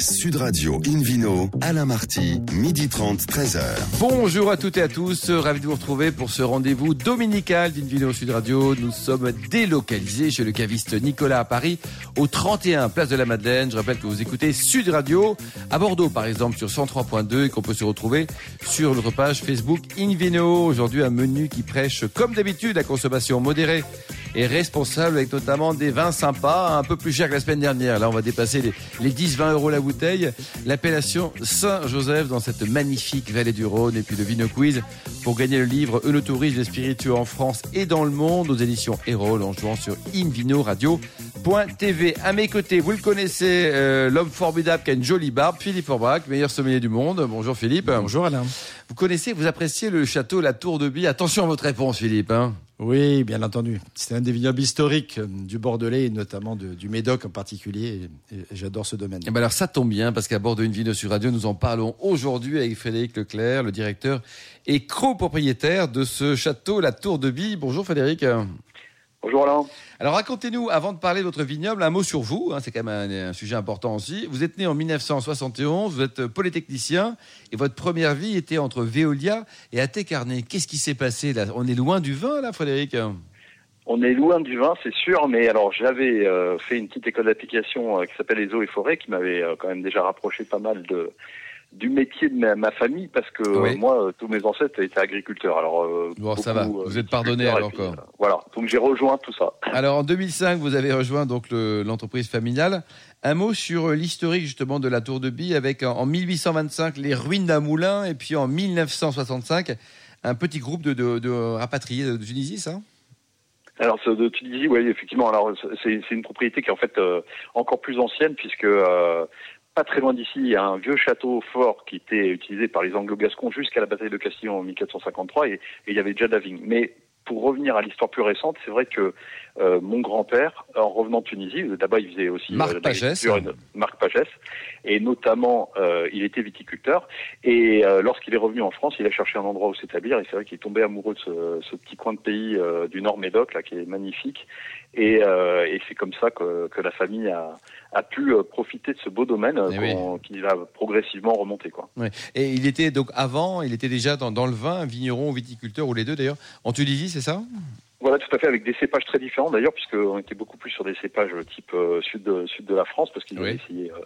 Sud Radio Invino, Alain Marty, midi 30, 13h. Bonjour à toutes et à tous, ravi de vous retrouver pour ce rendez-vous dominical d'Invino Sud Radio. Nous sommes délocalisés chez le caviste Nicolas à Paris, au 31 Place de la Madeleine. Je rappelle que vous écoutez Sud Radio à Bordeaux par exemple sur 103.2 et qu'on peut se retrouver sur notre page Facebook Invino. Aujourd'hui un menu qui prêche comme d'habitude la consommation modérée et responsable avec notamment des vins sympas, un peu plus chers que la semaine dernière. Là on va dépasser les, les 10-20 euros la bouteille. L'appellation Saint-Joseph dans cette magnifique vallée du Rhône. Et puis le Vino Quiz pour gagner le livre Eunotourisme et spiritueux en France et dans le monde aux éditions Erol en jouant sur invinoradio.tv. À mes côtés, vous le connaissez, euh, l'homme formidable qui a une jolie barbe, Philippe Orbach, meilleur sommelier du monde. Bonjour Philippe. Bonjour Alain. Vous connaissez, vous appréciez le château La Tour de Bille. Attention à votre réponse Philippe. Hein. Oui, bien entendu. C'est un des vignobles historiques euh, du Bordelais et notamment du Médoc en particulier. J'adore ce domaine. Et ben alors ça tombe bien parce qu'à bord de Une Vino sur Radio, nous en parlons aujourd'hui avec Frédéric Leclerc, le directeur et copropriétaire de ce château La Tour de Bille. Bonjour Frédéric. Bonjour Alain. Alors racontez-nous, avant de parler de votre vignoble, un mot sur vous. Hein, c'est quand même un, un, sujet important aussi. Vous êtes né en 1971, vous êtes polytechnicien et votre première vie était entre Veolia et Athé-Carnet. Qu'est-ce qui s'est passé là? On est loin du vin là, Frédéric? On est loin du vin, c'est sûr, mais alors j'avais euh, fait une petite école d'application euh, qui s'appelle les eaux et forêts, qui m'avait euh, quand même déjà rapproché pas mal de du métier de ma, ma famille, parce que oui. moi, tous mes ancêtres étaient agriculteurs. Alors bon, ça va, vous êtes pardonné alors puis, voilà, donc j'ai rejoint tout ça. Alors en 2005, vous avez rejoint donc l'entreprise familiale. Un mot sur l'historique justement de la Tour de Bille, avec en 1825 les ruines d'un moulin, et puis en 1965 un petit groupe de, de, de rapatriés de Tunisie, ça? Alors de Tunisie, oui, effectivement. Alors c'est une propriété qui est en fait euh, encore plus ancienne puisque euh, pas très loin d'ici, il y a un vieux château fort qui était utilisé par les Anglo-Gascons jusqu'à la bataille de Castillon en 1453 et, et il y avait déjà Daving. Mais pour revenir à l'histoire plus récente, c'est vrai que euh, mon grand-père, en revenant de Tunisie, d'abord il faisait aussi Marc Pagès, Marc Pagès, et notamment euh, il était viticulteur. Et euh, lorsqu'il est revenu en France, il a cherché un endroit où s'établir. Et c'est vrai qu'il est tombé amoureux de ce, ce petit coin de pays euh, du Nord Médoc là, qui est magnifique. Et, euh, et c'est comme ça que, que, la famille a, a pu profiter de ce beau domaine oui. qui va progressivement. Quoi. Oui. Et il était donc avant, il était déjà dans, dans le vin, vigneron, viticulteur ou les deux d'ailleurs. En Tunisie, c'est ça? Voilà, tout à fait, avec des cépages très différents d'ailleurs, puisqu'on était beaucoup plus sur des cépages type euh, sud, de, sud de la France, parce qu'ils oui. ont essayé. Euh,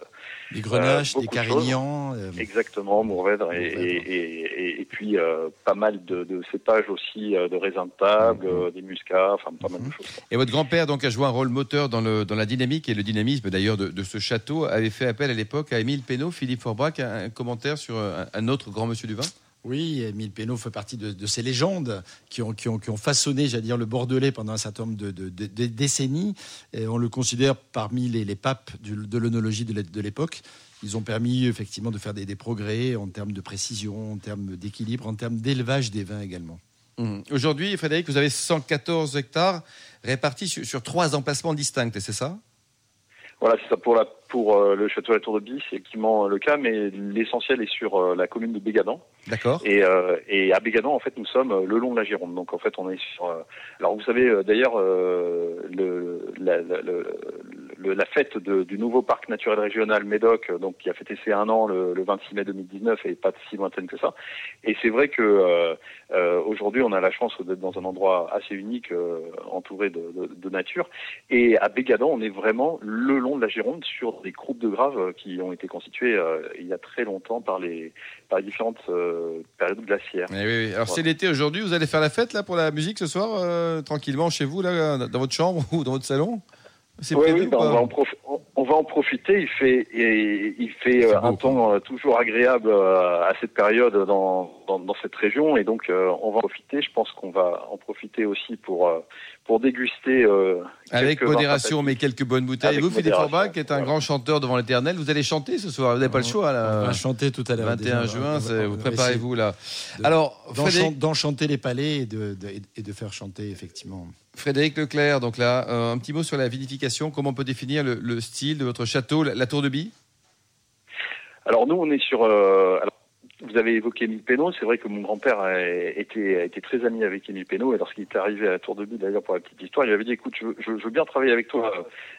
des grenaches, euh, des carignans. Euh... Exactement, Mourvèdre, et, et, et, et, puis euh, pas mal de, de, cépages aussi de raisins de table, mm -hmm. des muscats, enfin pas mal mm -hmm. de choses. Et votre grand-père donc a joué un rôle moteur dans, le, dans la dynamique et le dynamisme d'ailleurs de, de, ce château, avait fait appel à l'époque à Émile Pénaud, Philippe Forbrac, un, un commentaire sur un, un autre grand monsieur du vin? Oui, Émile Pénaud fait partie de, ces légendes qui ont, façonné, j'allais dire, le Bordelais pendant un certain nombre de, décennies. Et on le considère parmi les, papes de l'œnologie de l'époque. Ils ont permis effectivement de faire des, des, progrès en termes de précision, en termes d'équilibre, en termes d'élevage des vins également. Mmh. Aujourd'hui, Frédéric, vous avez 114 hectares répartis sur, sur trois emplacements distincts, c'est ça? Voilà, c'est ça pour, la, pour euh, le château de la Tour de Bille, c'est effectivement le cas, mais l'essentiel est sur euh, la commune de Bégadan. D'accord. Et, euh, et à Bégadan, en fait, nous sommes le long de la Gironde. Donc, en fait, on est sur. alors, vous savez, d'ailleurs, le, la, la, le, la, fête de, du nouveau parc naturel régional Médoc, donc qui a fêté ses un an le, le 26 mai 2019, et pas si lointaine que ça. Et c'est vrai que aujourd'hui, on a la chance d'être dans un endroit assez unique, entouré de, de, de, nature. Et à Bégadan, on est vraiment le long de la Gironde sur des groupes de graves qui ont été constitués euh, il y a très longtemps par les, par les différentes euh, périodes glaciaires. Eh oui, oui. Alors voilà. c'est l'été aujourd'hui, vous allez faire la fête là pour la musique ce soir, euh, tranquillement chez vous, là, dans votre chambre ou dans votre salon? Oui, oui ben on, va on, on, va en profiter. Il fait, il fait beau, un temps toujours agréable à cette période dans, dans, dans cette région et donc on va en profiter. Je pense qu'on va en profiter aussi pour pour déguster. Avec modération, mais quelques bonnes bouteilles. Avec vous, Philippe Forbach, qui est un voilà. grand chanteur devant l'éternel, vous allez chanter ce soir. Vous n'avez pas le choix. Là. On va chanter tout à l'heure. 21 déjà, juin, vous préparez-vous là. De, Alors, d'enchanter les palais et de, de, et de, faire chanter, effectivement. Frédéric Leclerc, donc là, euh, un petit mot sur la vinification. Comment on peut définir le, le style de votre château, la, la Tour de Bille Alors, nous, on est sur. Euh, alors, vous avez évoqué Émile Pénaud. C'est vrai que mon grand-père a été, a été très ami avec Émile Pénaud. Et lorsqu'il est arrivé à la Tour de Vie, d'ailleurs, pour la petite histoire, il avait dit, écoute, je, veux bien travailler avec toi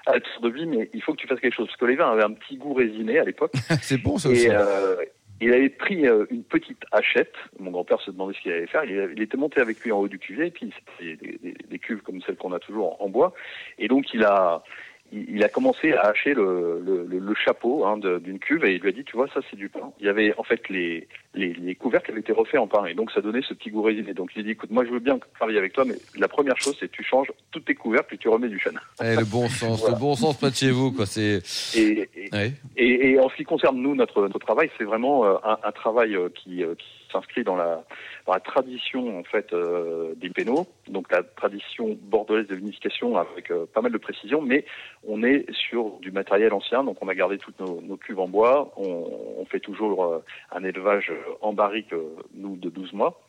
à la Tour de Vie, mais il faut que tu fasses quelque chose. Parce que les vins avaient un petit goût résiné à l'époque. c'est bon, ça aussi. Et, euh, il avait pris euh, une petite hachette. Mon grand-père se demandait ce qu'il allait faire. Il, était monté avec lui en haut du cuvier, et puis c'était des, des, des, cuves comme celles qu'on a toujours en bois. Et donc il a, il a commencé à hacher le, le, le chapeau hein, d'une cuve et il lui a dit, tu vois, ça c'est du pain. Il y avait en fait les, les, les, couvercles avaient été refaits en pain et donc ça donnait ce petit goût résiné. Donc il a dit, écoute, moi je veux bien travailler avec toi, mais la première chose c'est tu changes toutes tes couvercles et tu remets du chêne. Eh, le bon sens, voilà. le bon sens près de chez vous, quoi. C'est. Et, et, ouais. et, et, en ce qui concerne nous, notre, notre travail, c'est vraiment euh, un, un, travail euh, qui, qui s'inscrit dans la, dans la tradition en fait euh, des pénaux, donc la tradition bordelaise de vinification avec euh, pas mal de précision, mais on est sur du matériel ancien, donc on a gardé toutes nos, nos cuves en bois, on, on fait toujours euh, un élevage en barrique, nous, de 12 mois.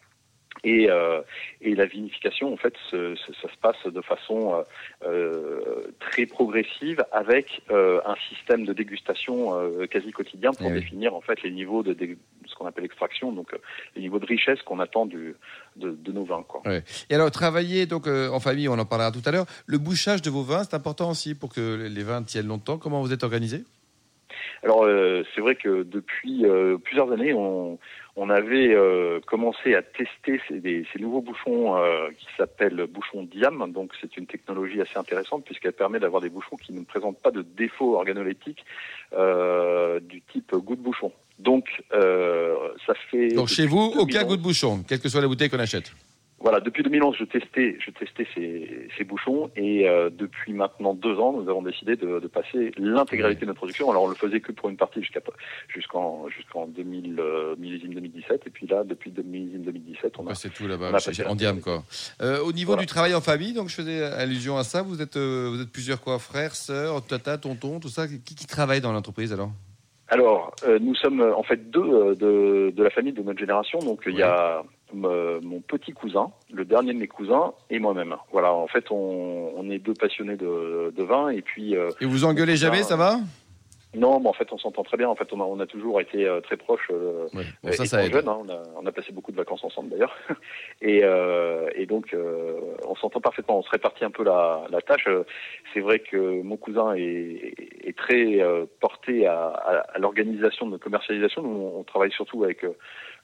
Et, euh, et, la vinification, en fait, ce, ça se passe de façon euh, très progressive avec euh, un système de dégustation quasi quotidien pour oui. définir en fait les niveaux de, de ce qu'on appelle extraction, donc les niveaux de richesse qu'on attend du, de, de, nos vins. Quoi. Et alors, travailler donc en famille, on en parlera tout à l'heure. Le bouchage de vos vins, c'est important aussi pour que les vins tiennent longtemps. Comment vous êtes organisé? Alors c'est vrai que depuis plusieurs années, on, on avait euh, commencé à tester ces, des, ces nouveaux bouchons euh, qui s'appellent bouchons Diam. Donc c'est une technologie assez intéressante puisqu'elle permet d'avoir des bouchons qui ne présentent pas de défauts organoleptiques euh, du type goût de bouchon. Donc ça fait. Donc chez vous, aucun goût de bouchon, quelle que soit la bouteille qu'on achète. Voilà, depuis 2011, je testais, je testais ces, ces bouchons et euh, depuis maintenant deux ans, nous avons décidé de, de passer l'intégralité de notre production. Alors on le faisait que pour une partie jusqu'à jusqu'en jusqu'en 2000 euh, millésime 2017 et puis là depuis millésime 2017, on a. C'est tout là-bas, en diam quoi. Euh, au niveau voilà. du travail en famille, donc je faisais allusion à ça. Vous êtes euh, vous êtes plusieurs quoi, frères, sœurs, tata, tonton, tout ça. Qui, qui travaille dans l'entreprise alors? Alors, euh, nous sommes en fait deux euh, de, de, la famille de notre génération. Donc, il ouais. y a euh, mon petit cousin, le dernier de mes cousins, et moi-même. Voilà, en fait, on, on, est deux passionnés de, de vin. Et puis. et vous engueulez jamais, ça va? Non, mais en fait, on s'entend très bien. En fait, on a, on a toujours été euh, très proches. Euh, ouais. bon, ça, ça jeunes, hein. on, a, on, a, passé beaucoup de vacances ensemble d'ailleurs. et, euh, et, donc, euh, on s'entend parfaitement. On se répartit un peu la, la tâche. C'est vrai que mon cousin est, est très euh, porté à, à, à l'organisation de notre commercialisation. Nous, on travaille surtout avec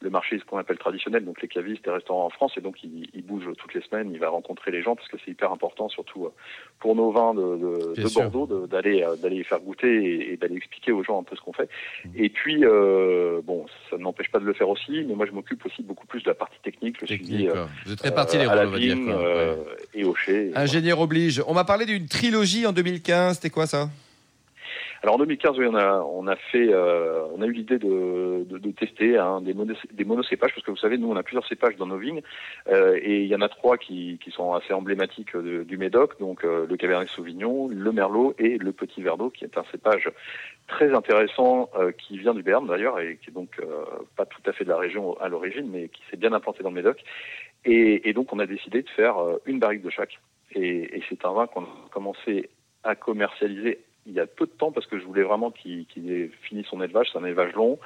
le marché, ce qu'on appelle traditionnel, donc les cavistes et restaurants en France, et donc il, il, bouge toutes les semaines, il va rencontrer les gens parce que c'est hyper important, surtout pour nos vins de, de, de Bordeaux, d'aller d'aller faire goûter et, et d'aller expliquer aux gens un peu ce qu'on fait. Mmh. Et puis euh, bon, ça ne m'empêche pas de le faire aussi, mais moi je m'occupe aussi beaucoup plus de la partie technique. Je technique, suis euh, vous êtes répartis les rôles, on va dire. Quoi. Euh, ouais. Et au chez. Ingénieur voilà. oblige. On m'a parlé d'une trilogie en 2015. C'était quoi ça? Alors en 2015, oui, on a, on a fait, euh, on a eu l'idée de, de, de, tester hein, des, mono, des monocépages parce que vous savez, nous on a plusieurs cépages dans nos vignes euh, et il y en a trois qui, qui sont assez emblématiques de, du Médoc, donc euh, le Cabernet Sauvignon, le Merlot et le Petit Verdot, qui est un cépage très intéressant euh, qui vient du Béarn d'ailleurs et qui est donc euh, pas tout à fait de la région à l'origine, mais qui s'est bien implanté dans le Médoc. Et, et, donc on a décidé de faire euh, une barrique de chaque. Et, et c'est un vin qu'on a commencé à commercialiser il y a peu de temps parce que je voulais vraiment qu'il qu ait fini son élevage. C'est un élevage long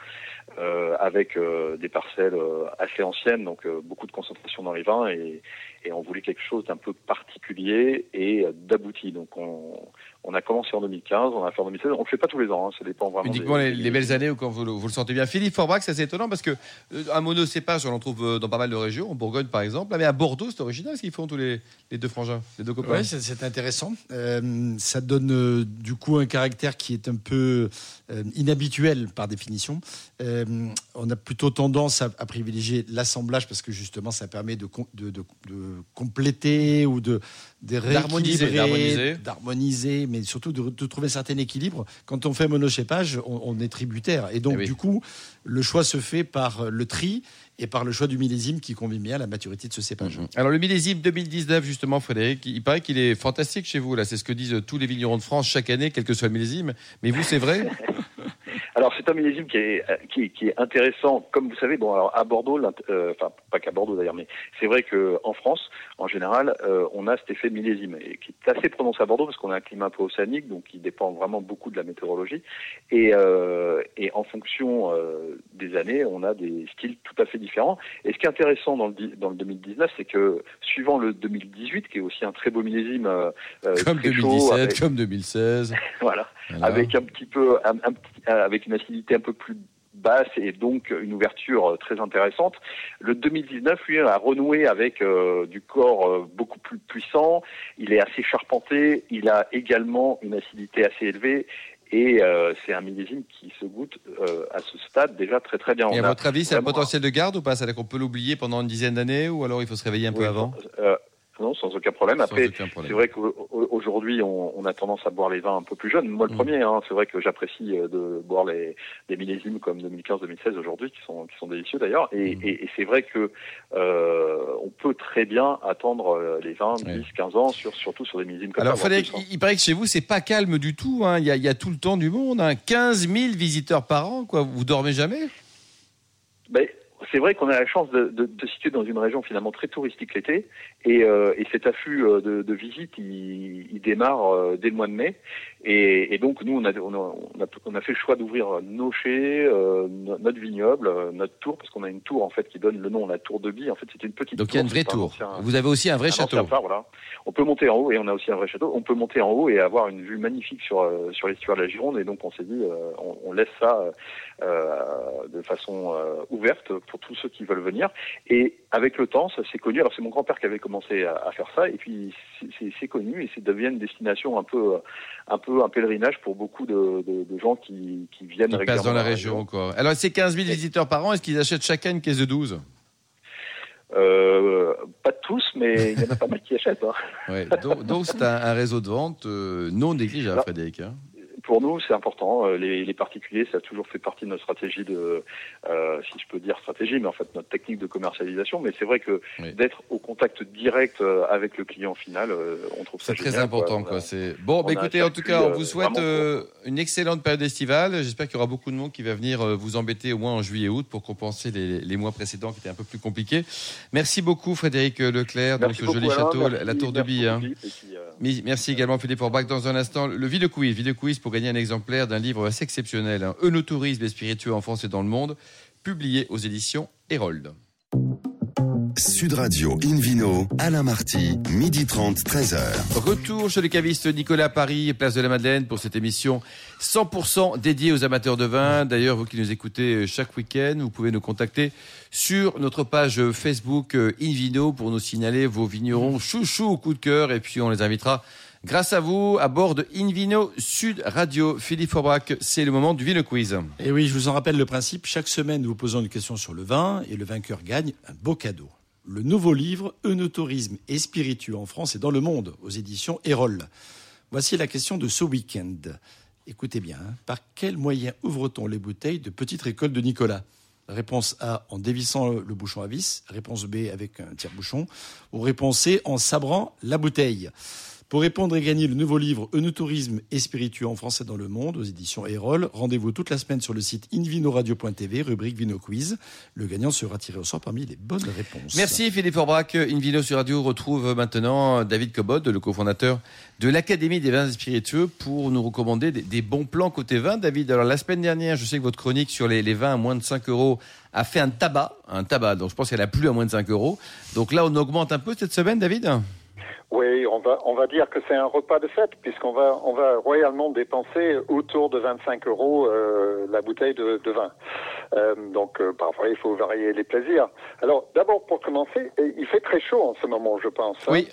euh, avec euh, des parcelles euh, assez anciennes, donc euh, beaucoup de concentration dans les vins et, et on voulait quelque chose d'un peu particulier et d'abouti. Donc on, on, a commencé en 2015, on a fait en 2016. On ne fait pas tous les ans, hein, ça dépend vraiment. Uniquement des, les, les, belles années où quand vous, vous, le sentez bien. Philippe Forbrac, c'est assez étonnant parce que euh, un monocépage, on en trouve dans pas mal de régions, en Bourgogne par exemple, mais à Bordeaux, c'est original ce qu'ils font tous les, les, deux frangins, les deux copains. Oui, c'est intéressant. Euh, ça donne du coup un caractère qui est un peu euh, inhabituel par définition. Euh, on a plutôt tendance à, à privilégier l'assemblage parce que justement ça permet de, de, de, de compléter ou de d'harmoniser, d'harmoniser, mais surtout de, de, trouver un certain équilibre. Quand on fait monochépage, on, on est tributaire. Et donc, eh oui. du coup, le choix se fait par le tri et par le choix du millésime qui convient bien à la maturité de ce cépage. Mmh. Alors le millésime 2019 justement Frédéric, il paraît qu'il est fantastique chez vous là, c'est ce que disent tous les vignerons de France chaque année quel que soit le millésime, mais vous c'est vrai? Alors c'est un millésime qui est, qui, qui, est intéressant, comme vous savez. Bon, alors à Bordeaux, euh, enfin pas qu'à Bordeaux d'ailleurs, mais c'est vrai que en France, en général, euh, on a cet effet millésime et qui est assez prononcé à Bordeaux parce qu'on a un climat un peu océanique, donc qui dépend vraiment beaucoup de la météorologie. Et, euh, et en fonction euh, des années, on a des styles tout à fait différents. Et ce qui est intéressant dans le, dans le 2019, c'est que suivant le 2018, qui est aussi un très beau millésime, euh, comme très 2017, chaud, avec, comme 2016, voilà, Voilà. avec un petit peu, un, un petit- avec une acidité un peu plus basse et donc une ouverture euh, très intéressante. Le 2019, lui, a renoué avec euh, du corps euh, beaucoup plus puissant. Il est assez charpenté. Il a également une acidité assez élevée. Et euh, c'est un millésime qui se goûte euh, à ce stade déjà très très bien. Et On à a votre avis, c'est un potentiel de garde ou pas? C'est-à-dire qu'on peut l'oublier pendant une dizaine d'années ou alors il faut se réveiller un peu avant? euh, non, sans aucun problème. Après, c'est vrai qu'aujourd'hui, on, on a tendance à boire les vins un peu plus jeunes. Moi, le Mm. premier, hein, c'est vrai que j'apprécie euh, de boire les, millésimes comme 2015-2016 aujourd'hui, qui sont, qui sont délicieux d'ailleurs. Et, Mm. et, et c'est vrai que euh, on peut très bien attendre euh, les 20, Ouais. 10, 15 ans, sur, surtout sur des millésimes comme Alors, ça. Frédéric, plus, hein. il, paraît que chez vous, c'est pas calme du tout. hein. Il, y a, il y a tout le temps du monde. Hein. 15 000 visiteurs par an. Quoi. Vous dormez jamais? Ben, c'est vrai qu'on a la chance de, de, situer dans une région finalement très touristique l'été, et, euh, et cet afflux euh, de, de visites, il, il démarre euh, dès le mois de mai, et, et donc nous on a, on a, on a, on a fait le choix d'ouvrir nos chais, euh, no- notre vignoble, euh, notre tour, parce qu'on a une tour en fait qui donne le nom, la tour de Bie. En fait, c'était une petite Donc il y a une vraie c'est un tour. Vous avez aussi un vrai un château. phare, voilà. On peut monter en haut et on a aussi un vrai château. On peut monter en haut et avoir une vue magnifique sur euh, sur l'estuaire de la Gironde. Et donc on s'est dit, euh, on, on laisse ça euh, euh, de façon euh, ouverte pour tous ceux qui veulent venir. Et avec le temps, ça s'est connu. Alors c'est mon grand-père qui avait commencé à, à faire ça, et puis c'est- c'est c'est connu et c'est devient une destination un peu un peu un pèlerinage pour beaucoup de, de, de gens qui, qui viennent Ils passent dans la région. Quoi. Alors, ces 15 000 visiteurs par an, est-ce qu'ils achètent chacun une caisse de 12 Euh, pas tous, mais il y en a pas mal qui achètent. hein. ouais. Donc, c'est un, un réseau de vente euh, non négligeable. Frédéric. hein. Pour nous, c'est important. Euh, Les, les particuliers, ça a toujours fait partie de notre stratégie de, euh, si je peux dire stratégie, mais en fait notre technique de commercialisation. Mais c'est vrai que Oui. d'être au contact direct euh, avec le client final, on trouve ça C'est très génial, important. quoi. Quoi. C'est... Bon, bah, écoutez, en tout cas, on vous souhaite euh, une excellente période estivale. J'espère qu'il y aura beaucoup de monde qui va venir vous embêter au moins en juillet-août pour compenser les, les mois précédents qui étaient un peu plus compliqués. Merci beaucoup, Frédéric Leclerc, Merci ce beaucoup, joli château, la- Merci- la Tour de Bille. hein. et euh, Merci également Philippe Orbach. Dans un instant, le Video Quiz. Video Quiz pour gagner un exemplaire d'un livre assez exceptionnel, hein, Eunotourisme et spiritueux en France et dans le monde, publié aux éditions Hérold. Sud Radio Invino, Alain Marty, midi 30, 13h. Retour chez le caviste Nicolas Paris, place de la Madeleine, pour cette émission 100% dédiée aux amateurs de vin. D'ailleurs, vous qui nous écoutez chaque week-end, vous pouvez nous contacter sur notre page Facebook euh, Invino pour nous signaler vos vignerons chouchou au coup de cœur. Et puis, on les invitera, grâce à vous, à bord de Invino Sud Radio. Philippe Forbrac, c'est le moment du Vino Quiz. Et oui, je vous en rappelle le principe. Chaque semaine, nous vous posons une question sur le vin et le vainqueur gagne un beau cadeau. Le nouveau livre Eunotourisme et spiritueux en France et dans le monde aux éditions Erol. Voici la question de ce week-end. Écoutez bien, hein. par quel moyen ouvre-t-on les bouteilles de petite récolte de Nicolas? Réponse A en dévissant le bouchon à vis. Réponse B avec un tire-bouchon. Ou réponse C en sabrant la bouteille. Pour répondre et gagner le nouveau livre Eunotourisme et spiritueux en français dans le monde aux éditions Erol, rendez-vous toute la semaine sur le site invinoradio.tv, rubrique Vino Quiz. Le gagnant sera tiré au sort parmi les bonnes réponses. Merci Philippe Forbrac. Invino sur Radio retrouve maintenant David Cobod, le cofondateur de l'Académie des vins spiritueux, pour nous recommander des, bons plans côté vin. David, alors la semaine dernière, je sais que votre chronique sur les, les vins à moins de 5 euros a fait un tabac, un tabac. Donc je pense qu'elle a plu à moins de 5 euros. Donc là, on augmente un peu cette semaine, David? Oui, on va, on va dire que c'est un repas de fête, puisqu'on va, on va royalement dépenser autour de 25 euros euh, la bouteille de, de vin. Euh, donc, euh, parfois, il faut varier les plaisirs. Alors, d'abord, pour commencer, il fait très chaud en ce moment, je pense. hein. Oui,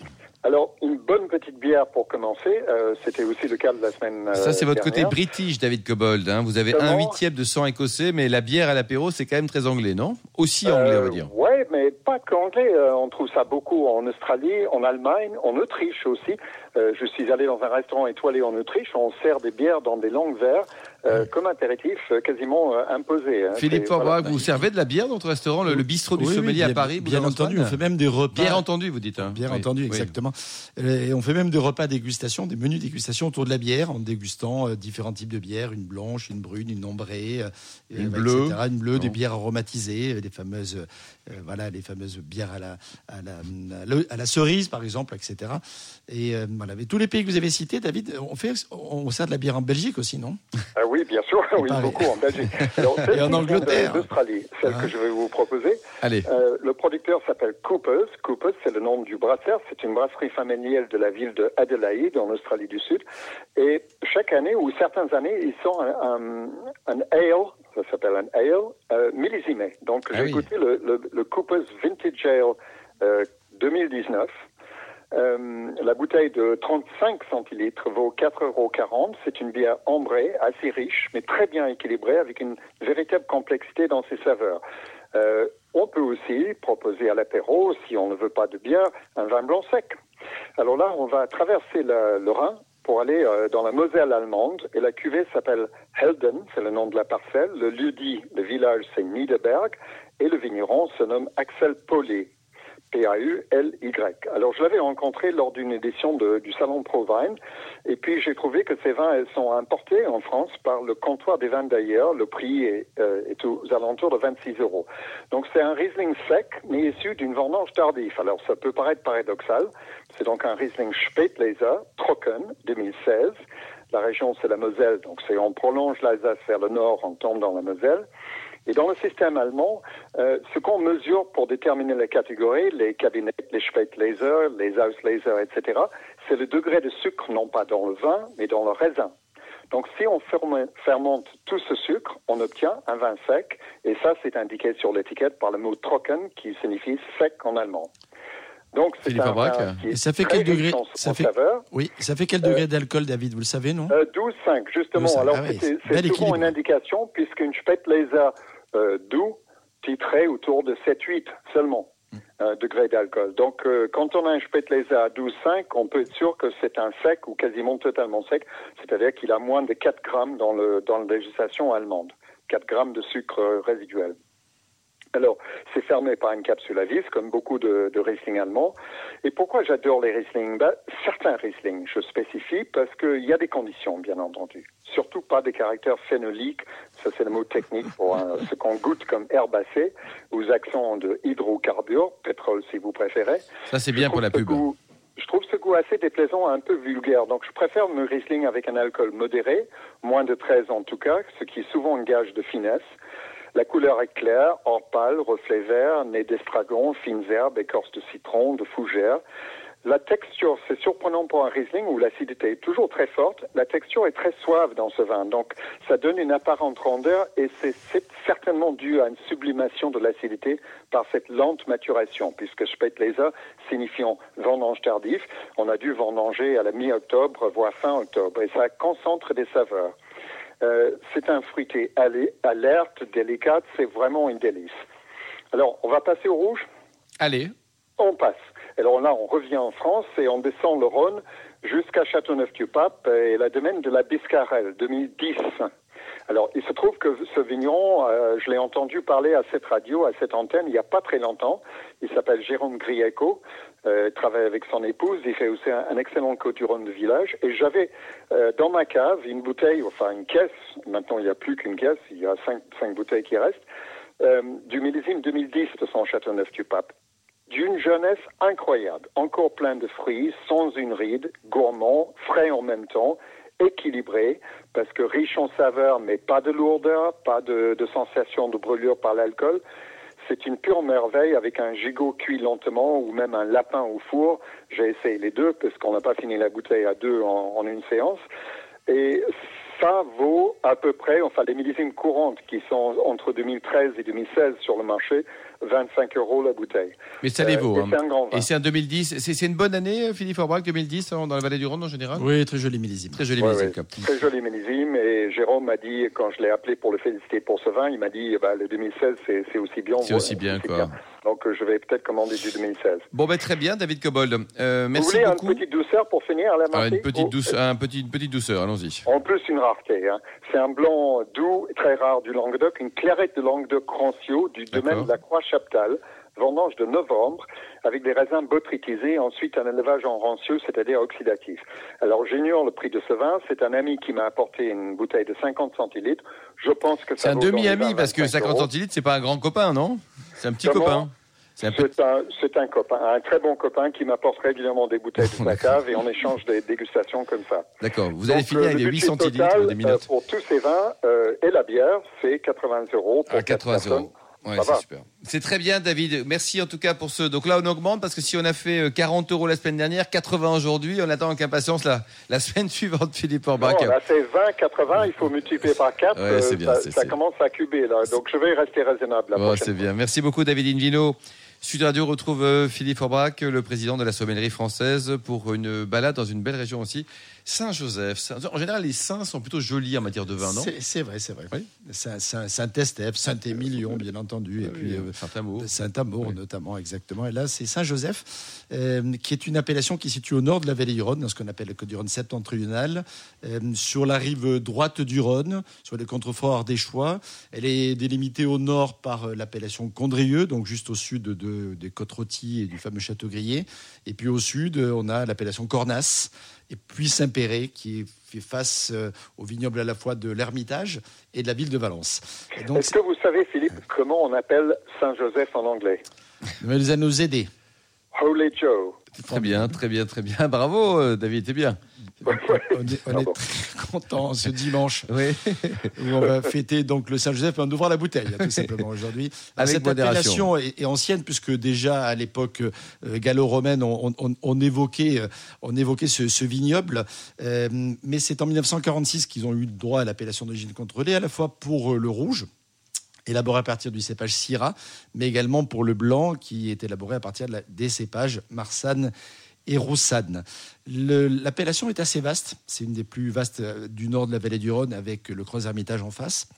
Alors, une bonne petite bière pour commencer. euh, C'était aussi le cas de la semaine euh, ça c'est votre côté british, David Cobold. hein. Vous avez un huitième de sang écossais, mais la bière à l'apéro, c'est quand même très anglais, non? Aussi anglais, on va dire. Ouais, mais pas qu'anglais. Euh, on trouve ça beaucoup en Australie, en Allemagne, en Autriche aussi. Euh, je suis allé dans un restaurant étoilé en Autriche. On sert des bières dans des longs verres euh, comme impératif euh, quasiment euh, imposé. hein. Philippe voilà. Forbach, vous servez de la bière dans votre restaurant, le, le bistrot du Oui, oui, sommelier à bien- Paris Bien entendu, on fait même des repas. Bien entendu, vous dites. hein. Bien Oui, entendu, oui. exactement. Et on fait même des repas dégustation, des menus dégustation autour de la bière, en dégustant euh, différents types de bières, une blanche, une brune, une ombrée, euh, Une bleue. etc., une bleue, des bières aromatisées, euh, des fameuses, euh, voilà, les fameuses bières à la, à la, à la- à la cerise, par exemple, etc. Et euh, voilà, mais tous les pays que vous avez cités, David, on fait, on sert de la bière en Belgique aussi, non? Ah oui, bien sûr, oui, beaucoup en Belgique. Alors, Et en Angleterre. d'Australie, celle Ah. que je vais vous proposer. Allez, Euh, le producteur s'appelle Coopers. Coopers, c'est le nom du brasseur. C'est une brasserie familiale de la ville de Adelaide, en Australie du Sud. Et chaque année, ou certaines années, ils sont un, un, un ale, ça s'appelle un ale, euh, millésimé. Donc, Ah j'ai oui. goûté le, le, le Coopers Vintage Ale euh, 2019. Euh, la bouteille de 35 centilitres vaut 4,40 euros. C'est une bière ambrée, assez riche, mais très bien équilibrée, avec une véritable complexité dans ses saveurs. Euh, on peut aussi proposer à l'apéro, si on ne veut pas de bière, un vin blanc sec. Alors là, on va traverser le Rhin pour aller euh, dans la Moselle allemande, et la cuvée s'appelle Helden, c'est le nom de la parcelle. Le lieu dit, le village, c'est Niederberg, et le vigneron se nomme Axel Paulet. P-A-U-L-Y. Alors, je l'avais rencontré lors d'une édition de- du Salon Provine, et puis j'ai trouvé que ces vins elles sont importés en France par le comptoir des vins d'ailleurs. Le prix est, euh, est aux alentours de 26 euros. Donc, c'est un Riesling sec, mais issu d'une vendange tardive. Alors, ça peut paraître paradoxal. C'est donc un Riesling Spätleser, Trocken, 2016. La région, c'est la Moselle, donc c'est on prolonge l'Alsace vers le nord, on tombe dans la Moselle. Et dans le système allemand, euh, ce qu'on mesure pour déterminer les catégories, les cabinets, les Spätlaser, les Auslaser, etc., c'est le degré de sucre, non pas dans le vin, mais dans le raisin. Donc si on ferme- fermente tout ce sucre, on obtient un vin sec, et ça c'est indiqué sur l'étiquette par le mot trocken, qui signifie sec en allemand. Donc c'est un vin qui est ça fait quel degré Ça fait- saveur. Oui, ça fait quel degré d'alcool, David Vous le savez, non? Euh, 12,5 justement. 12,5, Alors ah c'est souvent une indication puisqu'une Spätlaser euh, doux titrait autour de 7-8 seulement Mm. euh, degrés d'alcool. Donc euh, quand on a un Spätlaser à 12,5, on peut être sûr que c'est un sec ou quasiment totalement sec, c'est-à-dire qu'il a moins de 4 grammes dans, le, dans la législation allemande, 4 grammes de sucre euh, résiduel. Alors, c'est fermé par une capsule à vis, comme beaucoup de, de Riesling allemands. Et pourquoi j'adore les Riesling ben, Certains Riesling, je spécifie, parce qu'il y a des conditions, bien entendu. Surtout pas des caractères phénoliques, ça c'est le mot technique pour un- ce qu'on goûte comme herbacée, aux accents de hydrocarbures, pétrole si vous préférez. ça c'est bien pour la pub. goût- je trouve ce goût assez déplaisant, un peu vulgaire. Donc, je préfère me Riesling avec un alcool modéré, moins de 13 en tout cas, ce qui est souvent un gage de finesse. La couleur est claire, or pâle, reflet vert, nez d'estragon, fines herbes, écorce de citron, de fougère. La texture, c'est surprenant pour un Riesling où l'acidité est toujours très forte. La texture est très suave dans ce vin, donc ça donne une apparente rondeur et c'est certainement dû à une sublimation de l'acidité par cette lente maturation, puisque Spätlaser signifiant vendange tardif, on a dû vendanger à la mi-octobre, voire fin octobre, et ça concentre des saveurs. Euh, c'est un fruité alé- alerte, délicate, c'est vraiment une délice. Alors, on va passer au rouge? Allez, on passe. Alors là, on revient en France et on descend le Rhône jusqu'à Châteauneuf-du-Pape et la domaine de la Biscarelle, 2010. Alors, il se trouve que ce vigneron, euh, je l'ai entendu parler à cette radio, à cette antenne, il n'y a pas très longtemps. Il s'appelle Jérôme Grieco, euh, il travaille avec son épouse, il fait aussi un, excellent Côte-du-Rhône de village. Et j'avais euh, dans ma cave une bouteille, enfin une caisse, maintenant il n'y a plus qu'une caisse, il y a cinq, cinq bouteilles qui restent, du millésime 2010 de son Châteauneuf-du-Pape d'une jeunesse incroyable, encore plein de fruits, sans une ride, gourmand, frais en même temps, équilibré, parce que riche en saveurs, mais pas de lourdeur, pas de, sensation de brûlure par l'alcool. C'est une pure merveille avec un gigot cuit lentement ou même un lapin au four. J'ai essayé les deux parce qu'on n'a pas fini la bouteille à deux en, en une séance. Et ça vaut à peu près, enfin les millésimes courantes qui sont entre 2013 et 2016 sur le marché, 25 euros la bouteille. Mais ça les vaut. et hein. c'est un grand vin. Et c'est un 2010. C'est c'est une bonne année, euh, Philippe Forbach, 2010, hein, dans la vallée du Rhône en général? Oui, très joli millésime. Très joli Ouais, millésime, ouais. Très joli millésime. Et Jérôme m'a dit, quand je l'ai appelé pour le féliciter pour ce vin, il m'a dit, bah, le 2016, c'est c'est aussi bien. C'est aussi bien, quoi. Donc, euh, je vais peut-être commander du 2016. Bon, ben, très bien, David Cobold. Euh, Vous merci voulez beaucoup. une petite douceur pour finir, la Ah, une, petite Oh, douce, un petit, une petite douceur, allons-y. En plus, une rareté. Hein. C'est un blanc doux, très rare du Languedoc, une clarette de Languedoc Rancio du domaine de la Croix-Chaptal, vendange de novembre, avec des raisins botrytisés, ensuite un élevage en rancio, c'est-à-dire oxydatif. Alors, j'ignore le prix de ce vin. C'est un ami qui m'a apporté une bouteille de 50 centilitres. Je pense que C'est ça un dans les demi-ami 20, parce que 25 50 euros. centilitres, c'est pas un grand copain, non? C'est un petit Comment? copain. C'est un petit. C'est un, c'est un copain, un très bon copain qui m'apporte régulièrement des bouteilles de sa cave et on échange des dégustations comme ça. D'accord. Vous allez finir euh, avec des 8 budget centilitres total, de euh, demi-notes. pour tous ces vins euh, et la bière, c'est 80 euros pour À 80 quatre personnes. euros. Ouais, c'est super. C'est très bien, David. Merci en tout cas pour ce. Donc là, on augmente parce que si on a fait euh, 40 euros la semaine dernière, 80 aujourd'hui, on attend avec impatience la, la semaine suivante, Philippe Orbach. Non, là c'est 20, 80, il faut multiplier par 4, Ouais, c'est bien, ça, commence à cuber là. Donc je vais rester raisonnable la Oh, c'est bien. Merci beaucoup, David Invino. Sud Radio retrouve euh, Philippe Forbach, le président de la sommellerie française, pour une balade dans une belle région aussi. Saint-Joseph. Saint- En général, les saints sont plutôt jolis en matière de vin, non? C'est vrai, c'est vrai. Oui. Saint- Saint- Saint-Estèphe, Saint-Émilion, bien entendu, et puis euh, Saint-Amour. Saint-Amour Oui. notamment, exactement. Et là, c'est Saint-Joseph, euh, qui est une appellation qui se situe au nord de la vallée du Rhône, dans ce qu'on appelle le Côte du Rhône septentrional, euh, sur la rive droite du Rhône, sur les contreforts ardéchois. Elle est délimitée au nord par euh, l'appellation Condrieux, donc juste au sud de, des côtes rôties et du fameux château grillé. Et puis au sud, euh, on a l'appellation Cornas, et puis Saint-Péret, qui fait face euh, au vignoble à la fois de l'Ermitage et de la ville de Valence. Est-ce que vous savez, Philippe, comment on appelle Saint-Joseph en anglais? Elle va nous aider. Holy Joe. Très bien, très bien, très bien. Bravo, euh, David, t'es bien. On est, on est Bravo. très content ce dimanche Oui. où on va fêter donc le Saint-Joseph et on ouvre la bouteille, tout simplement aujourd'hui. Cette modération. appellation est, est ancienne puisque déjà à l'époque euh, gallo-romaine, on, on- on évoquait, euh, on évoquait ce, ce vignoble, Euh, mais c'est en 1946 qu'ils ont eu droit à l'appellation d'origine contrôlée, à la fois pour le rouge élaboré à partir du cépage Syrah, mais également pour le blanc qui est élaboré à partir de la- des cépages Marsanne et Roussanne. L'appellation est assez vaste, c'est une des plus vastes euh, du nord de la vallée du Rhône avec le Creuse Hermitage en face.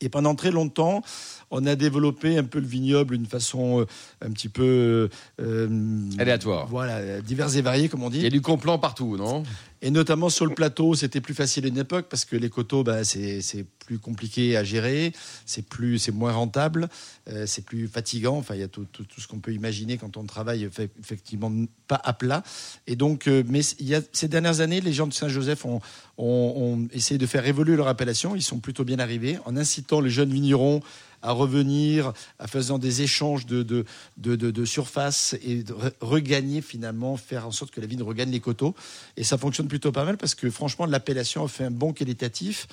Et pendant très longtemps, on a développé un peu le vignoble d'une façon euh, un petit peu euh, Aléatoire. Voilà, divers et variés, comme on dit. Il y a du complant partout, non? Et notamment sur le plateau, c'était plus facile à une époque parce que les coteaux, bah, c'est plus compliqué à gérer, c'est plus, c'est moins rentable, euh, c'est plus fatigant. Enfin, il y a tout, tout- ce qu'on peut imaginer quand on travaille effectivement pas à plat. Et donc, euh, mais il y a, ces dernières années, les gens de Saint-Joseph ont, ont, ont essayé de faire évoluer leur appellation. Ils sont plutôt bien arrivés en incitant les jeunes vignerons à revenir, à faisant des échanges de, de, de, de- surface et de re- regagner finalement, faire en sorte que la vigne regagne les coteaux. Et ça fonctionne plutôt pas mal parce que franchement, l'appellation a fait un bon qualitatif.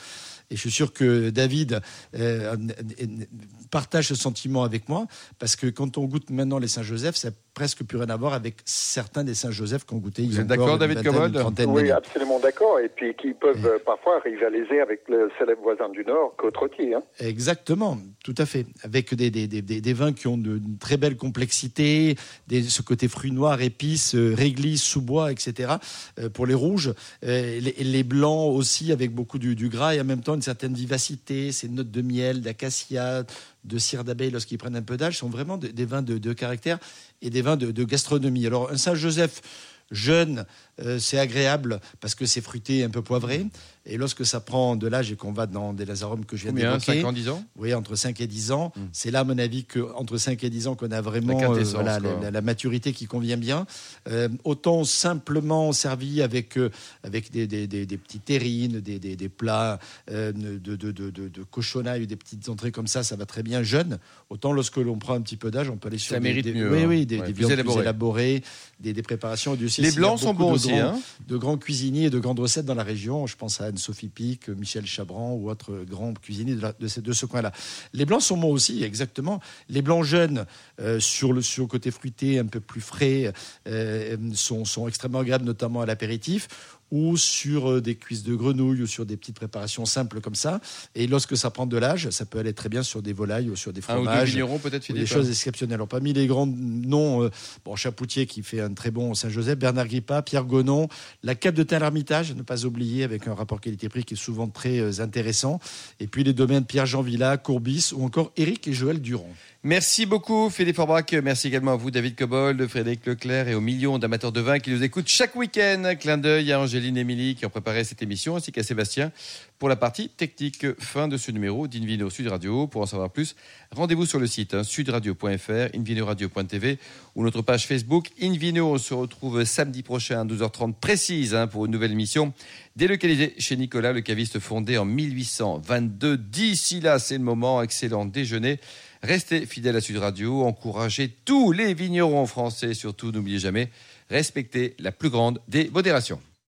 Et je suis sûr que David euh, partage ce sentiment avec moi, parce que quand on goûte maintenant les Saint-Joseph, ça n'a presque plus rien à voir avec certains des Saint-Joseph qu'on goûtait il y a d'accord, David trentaine Oui, d'années. absolument d'accord. Et puis qui peuvent euh, parfois rivaliser avec le célèbre voisin du Nord, Côte-Rôtie. Hein. Exactement, tout à fait. Avec des, des, des, des- des vins qui ont de- une très belle complexité, des, ce côté fruits noirs, épices, euh, réglisse, sous-bois, etc. euh, pour les rouges. Euh, les, les blancs aussi avec beaucoup du, du gras et en même temps une certaine vivacité, ces notes de miel, d'acacia, de cire d'abeille lorsqu'ils prennent un peu d'âge, sont vraiment de- des vins de, caractère et des vins de, de gastronomie. Alors un Saint-Joseph jeune, euh, c'est agréable parce que c'est fruité, un peu poivré. Et lorsque ça prend de l'âge et qu'on va dans des arômes que je viens d'évoquer, 5 ans, 10 ans? voyez, entre 5 et 10 ans, Mm. c'est là, à mon avis, que entre 5 et 10 ans qu'on a vraiment La euh, voilà, la, la- la maturité qui convient bien. Euh, autant simplement servi avec, euh, avec des, des, des- des petites terrines, des, plats euh, de, de, de, de, cochonailles, des petites entrées comme ça, ça va très bien jeune. Autant lorsque l'on prend un petit peu d'âge, on peut aller sur Ça des, mérite mieux, oui, hein. oui, des, Ouais, plus viandes élaborées. plus élaborées, des, préparations. Dieu sait Les blancs sont bons de aussi, grands- hein de grands cuisiniers et de grandes recettes dans la région. Je pense à Anne-Sophie Pic, Michel Chabran ou autres grands cuisiniers de, la- de ce, de ce coin-là. Les blancs sont bons aussi, exactement. Les blancs jeunes, euh, sur, le, sur le côté fruité, un peu plus frais, euh, sont, sont extrêmement agréables, notamment à l'apéritif. Ou sur euh, des cuisses de grenouille ou sur des petites préparations simples comme ça. Et lorsque ça prend de l'âge, ça peut aller très bien sur des volailles ou sur des fromages. vignerons peut-être, des choses exceptionnelles. Alors, parmi les grands noms, euh, bon, Chapoutier qui fait un très bon Saint-Joseph, Bernard Grippa, Pierre Gonon, la Cape de Tain l'Armitage, à ne pas oublier, avec un rapport qualité-prix qui est souvent très euh, intéressant. Et puis les domaines Pierre-Jean Villa, Courbis ou encore Éric et Joël Durand. Merci beaucoup Philippe Forbach. Merci également à vous David Cobold, Frédéric Leclerc et aux millions d'amateurs de vin qui nous écoutent chaque week-end. Clin d'œil à Angéline et Émilie qui ont préparé cette émission ainsi qu'à Sébastien pour la partie technique. Fin de ce numéro d'Invino Sud Radio. Pour en savoir plus, rendez-vous sur le site hein, sudradio.fr, invinoradio.tv ou notre page Facebook Invino. On se retrouve samedi prochain à 12h30 précise hein, pour une nouvelle émission délocalisée chez Nicolas, le caviste fondé en 1822. D'ici là, c'est le moment. Excellent déjeuner. Restez fidèles à Sud Radio, encouragez tous les vignerons français, surtout n'oubliez jamais, respectez la plus grande des modérations.